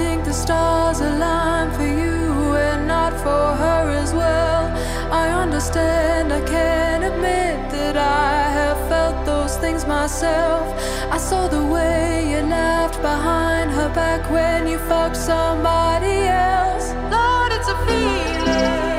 think the stars align for you and not for her as well. I understand, I can admit that I have felt those things myself. I saw the way you laughed behind her back when you fucked somebody else. Lord, it's a feeling.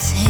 something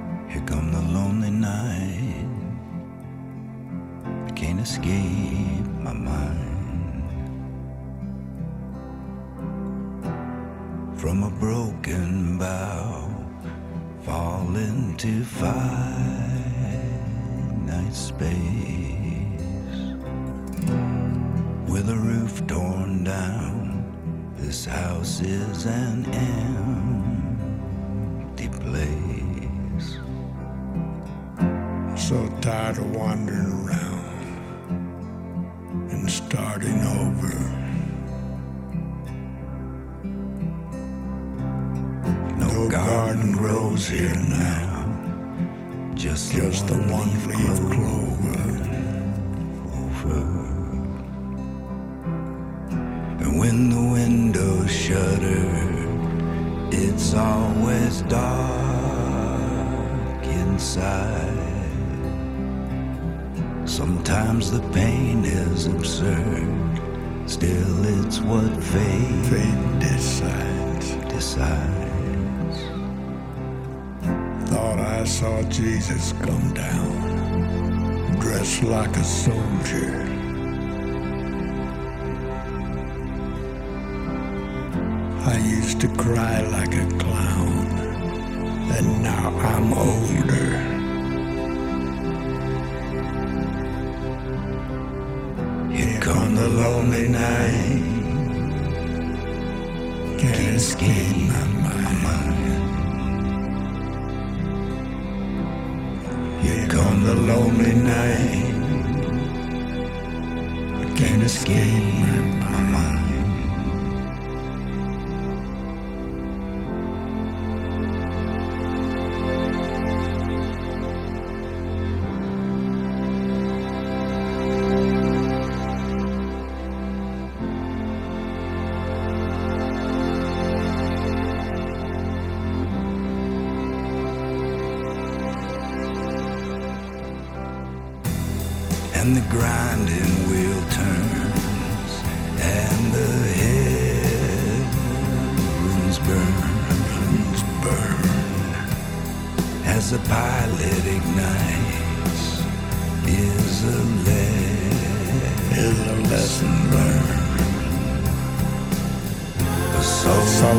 Sometimes the pain is absurd, still it's what fate Fate decides. decides. Thought I saw Jesus come down, dressed like a soldier. I used to cry like a clown, and now I'm older. The lonely night. Can't escape my mind. Here come the lonely night. Can't escape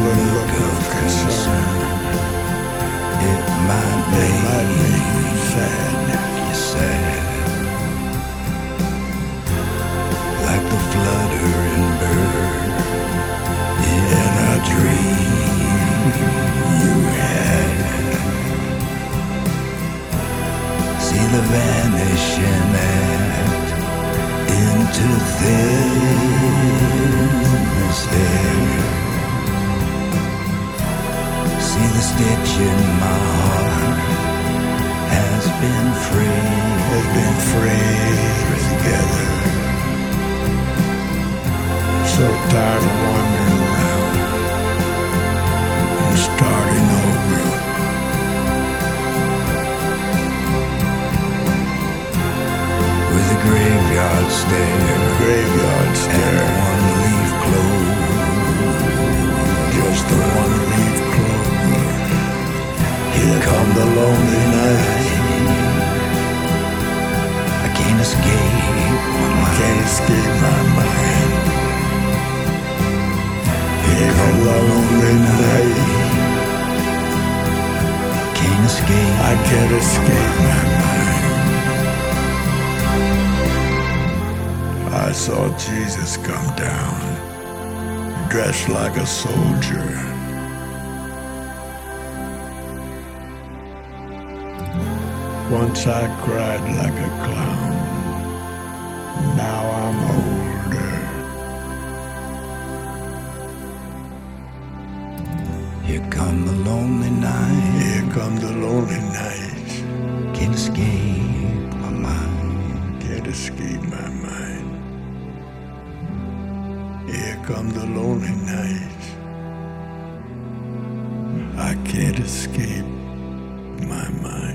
Sullen look of concern. It might make you sad. Like the fluttering bird in a dream you had. See the vanishing act into thinness there. See the stitch in my heart has been free. Has been free together. So tired of wandering around and starting over. with a graveyard stare Graveyard and one leaf closed. Just the one. Here come the lonely night. I can't escape mind. Can't escape my mind. Here come the lonely night. Can't escape. I can't escape my mind. I saw Jesus come down, dressed like a soldier. Once I cried like a clown. Now I'm older. Here come the lonely night. Here come the lonely nights. Can't escape my mind. Can't escape my mind. Here come the lonely nights. I can't escape my mind.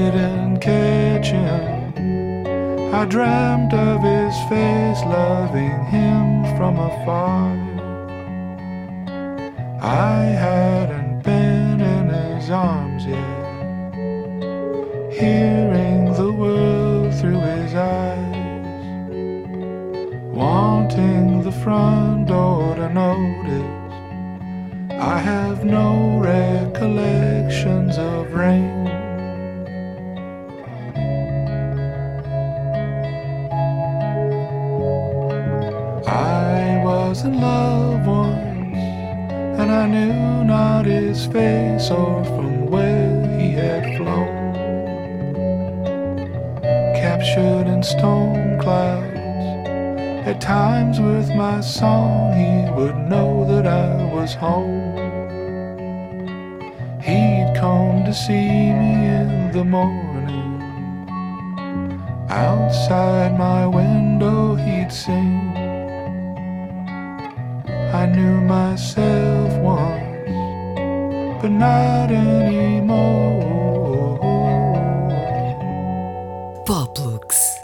didn't catch him. I dreamed of his face loving him from afar. I hadn't been in his arms yet, hearing the world through his eyes, wanting the front door to notice. I have no recollections of rain. his face or from where he had flown. Captured in storm clouds, at times with my song, he would know that I was home. He'd come to see me in the morning. Outside my window, he'd sing. I knew myself once but not anymore. Poplux.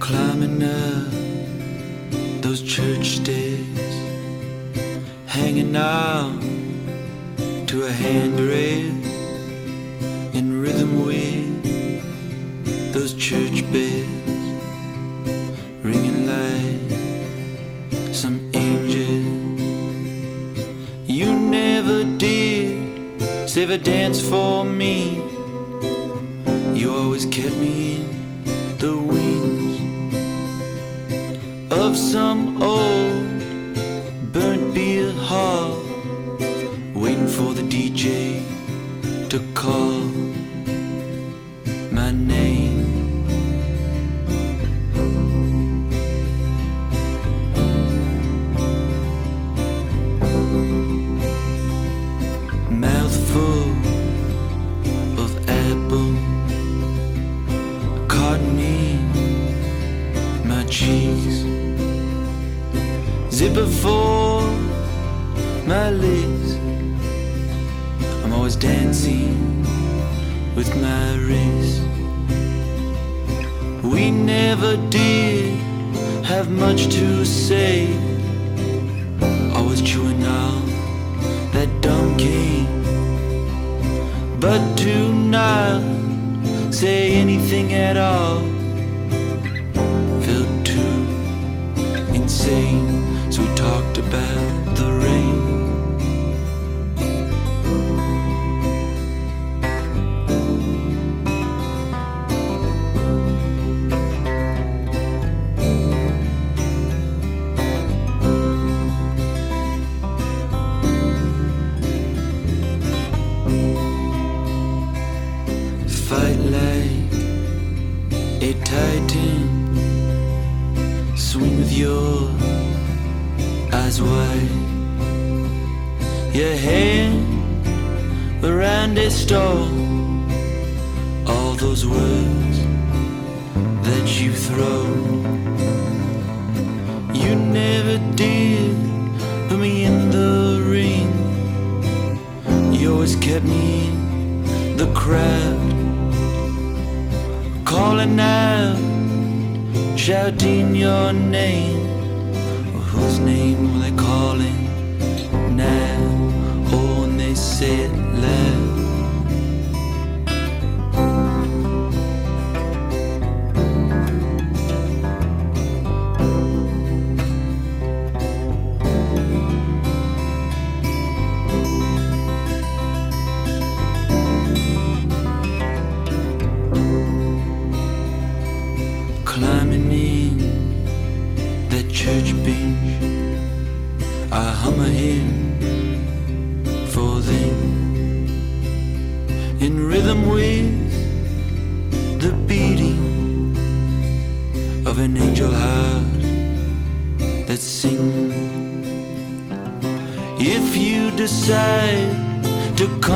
Climbing up those church days, hanging out to a handrail in rhythm with those church bells, ringing like some angel. You never did save a dance for me. You always kept me the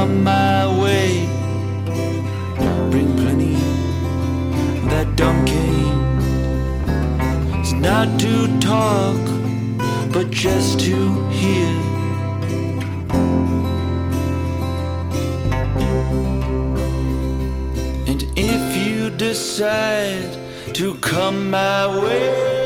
my way. Bring plenty of that dumb. It's not to talk, but just to hear. And if you decide to come my way.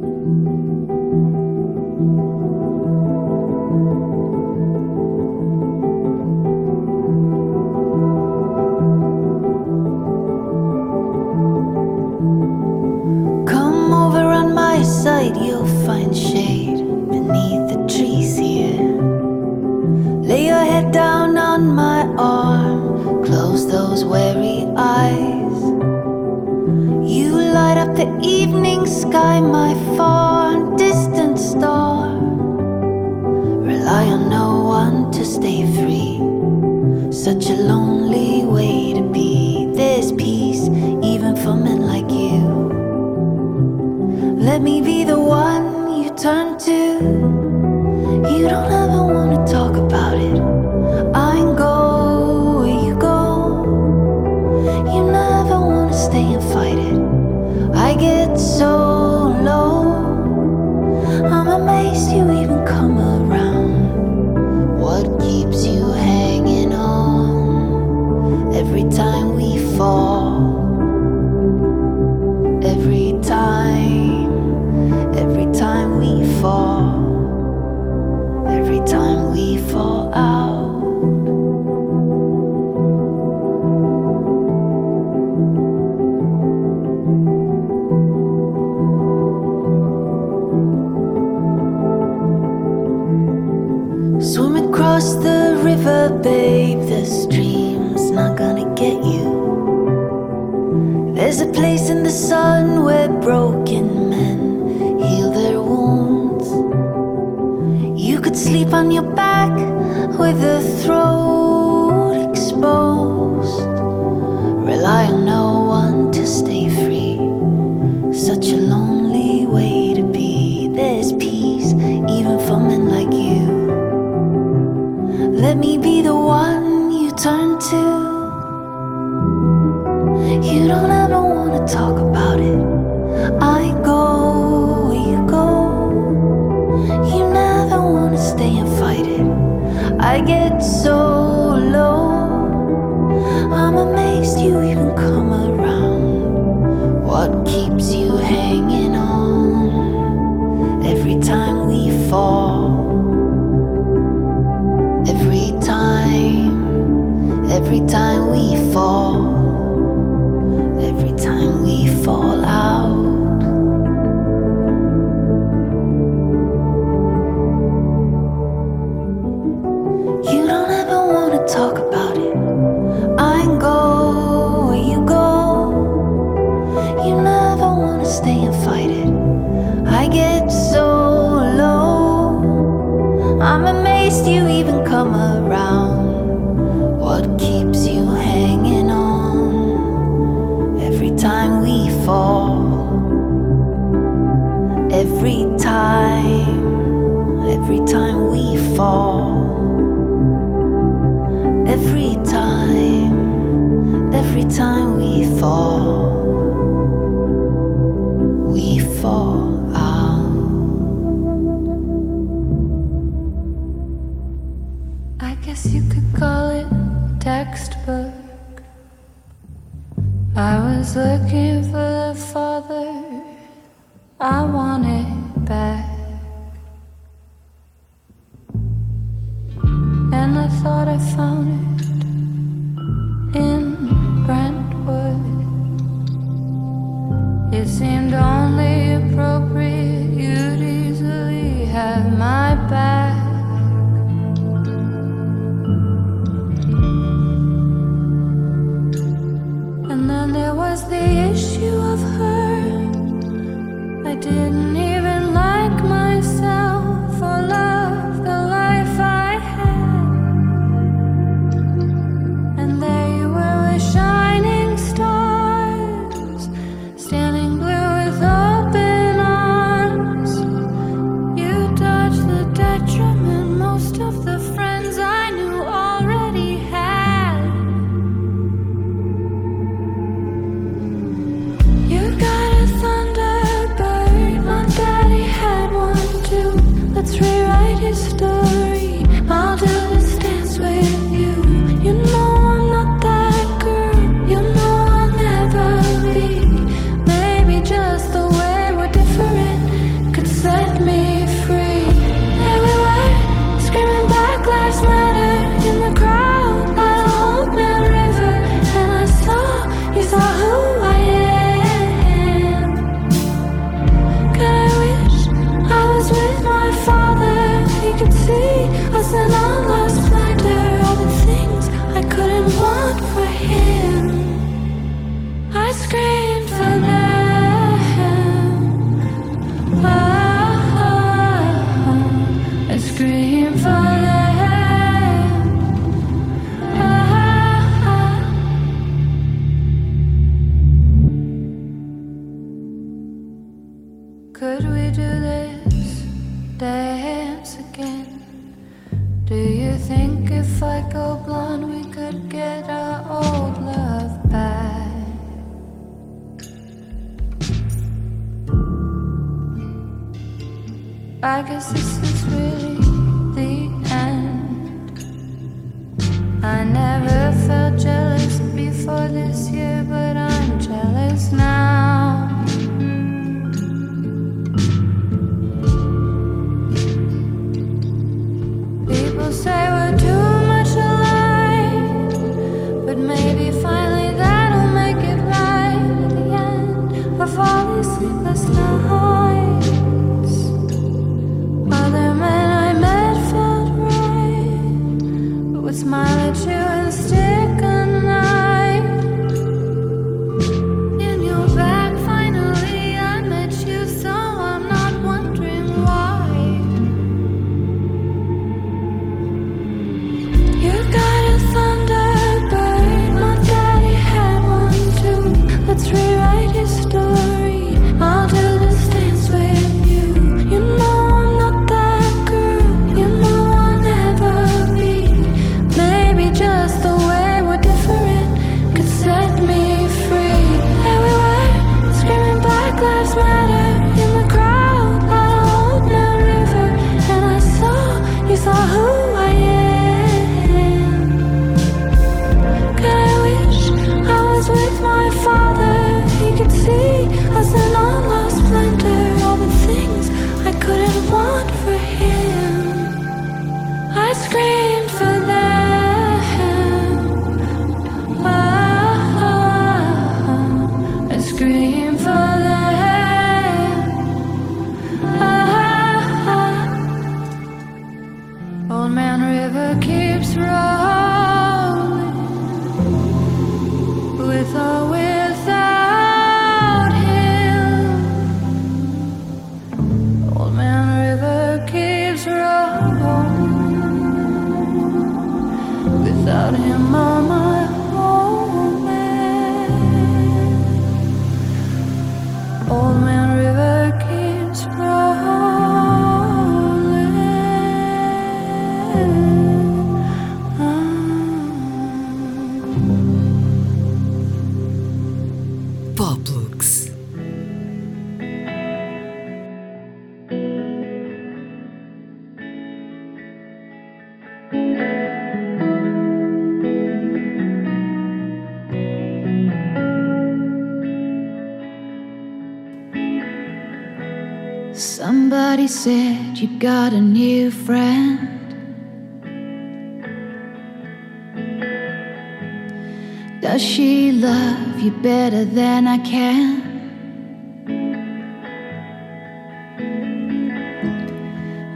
Does she love you better than I can?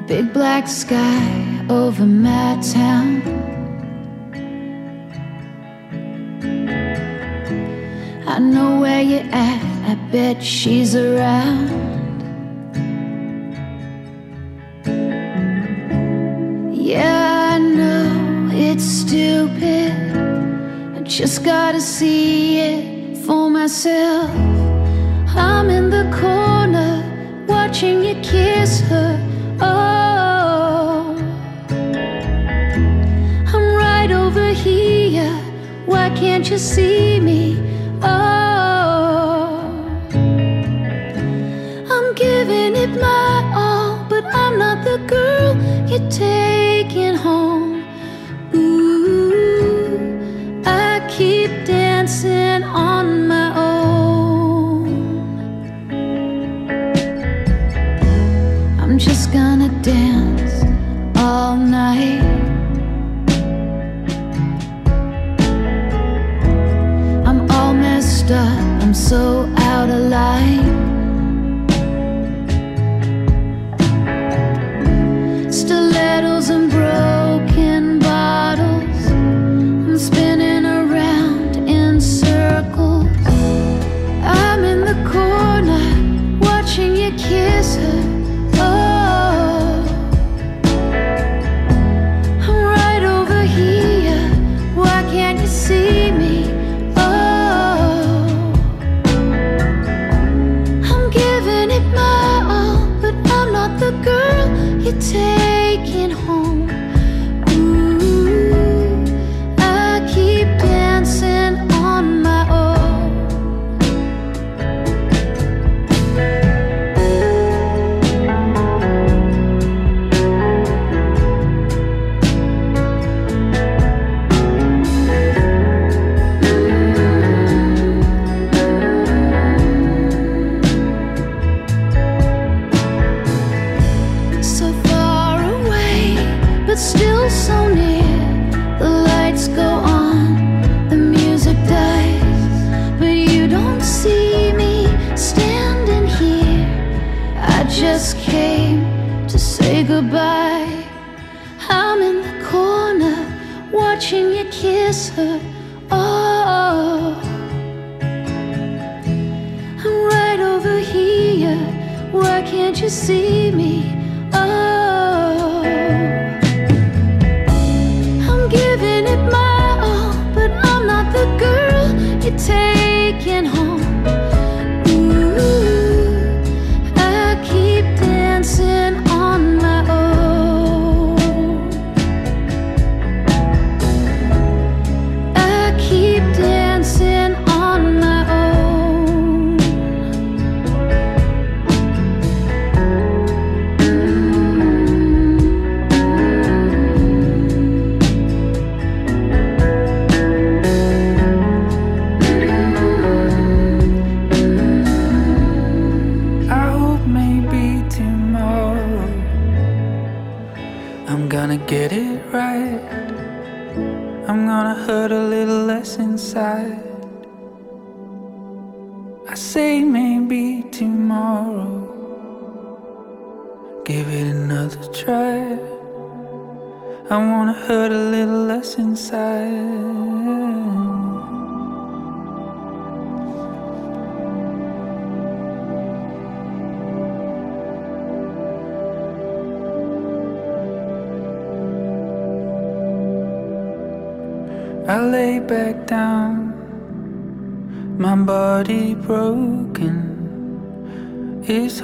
Big black sky over my town. I know where you're at, I bet she's around. Just gotta see it for myself. I'm in the corner watching you kiss her. Oh, I'm right over here. Why can't you see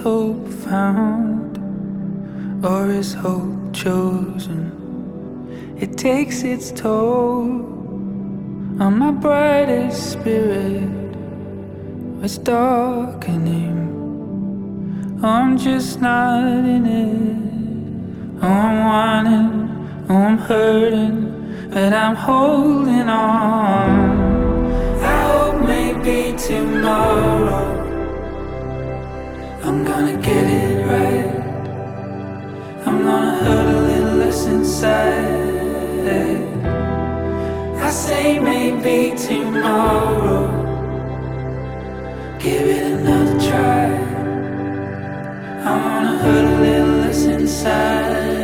hope found, or is hope chosen? It takes its toll on my brightest spirit. It's darkening. I'm just not in it. Oh, I'm wanting, oh, I'm hurting but I'm holding on. I hope maybe tomorrow I'm gonna get it right. I'm gonna hurt a little less inside. I say maybe tomorrow. Give it another try. I wanna hurt a little less inside.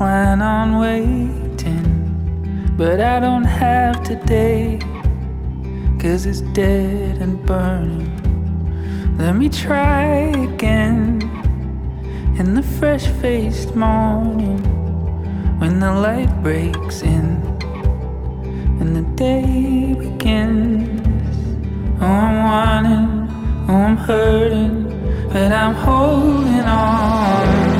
Plan on waiting. But I don't have today, cause it's dead and burning. Let me try again in the fresh faced morning when the light breaks in and the day begins. Oh, I'm wanting, oh, I'm hurting but I'm holding on.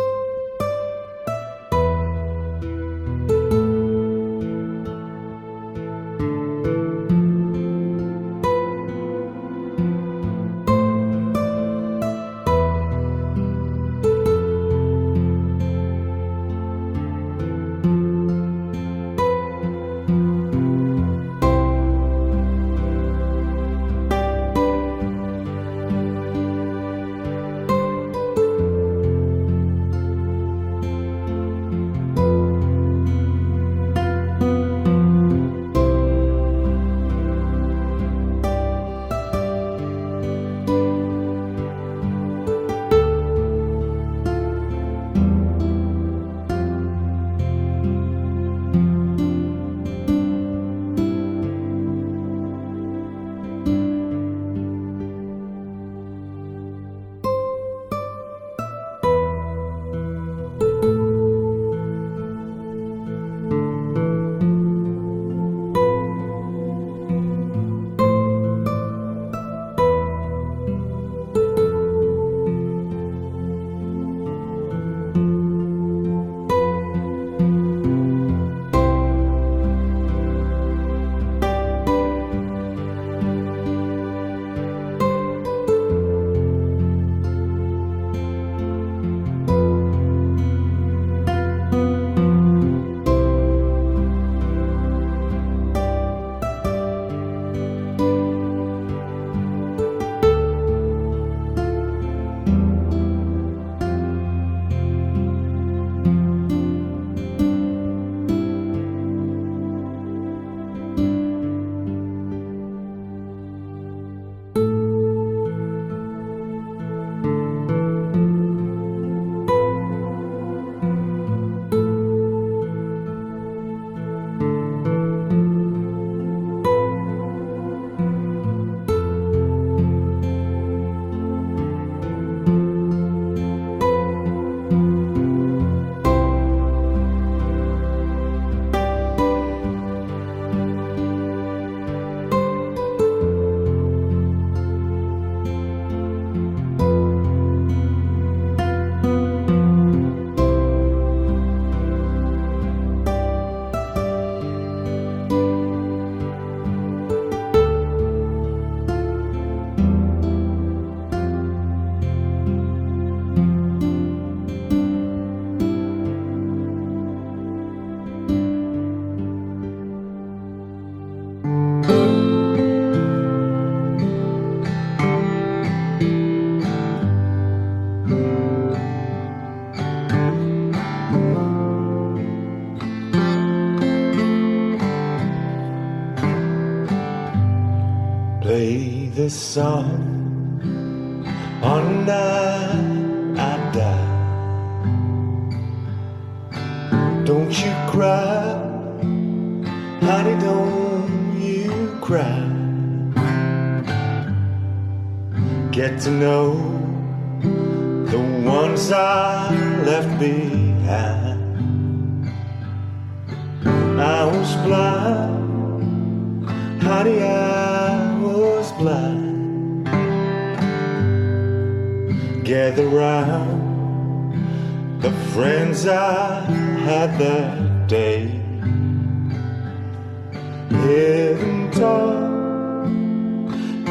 This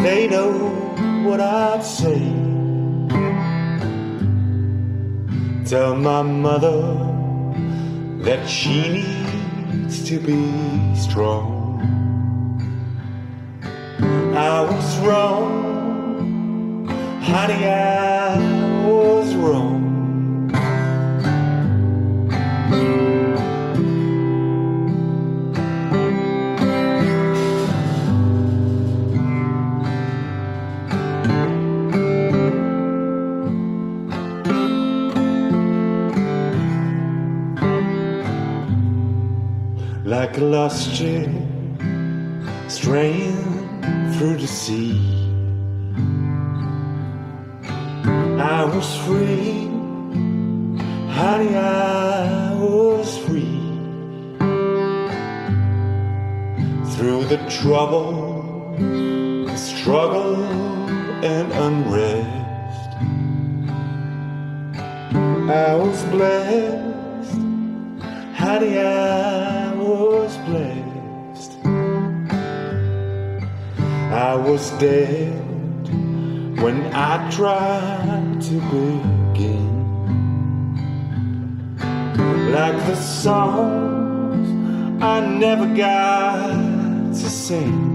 they know what I'd say. Tell my mother that she needs to be strong. I was wrong, honey, I was wrong. Like a lost ship straying through the sea. I was free, honey, I was free. Through the trouble, the struggle, and unrest, I was blessed, honey, I I was dead when I tried to begin. Like the songs I never got to sing.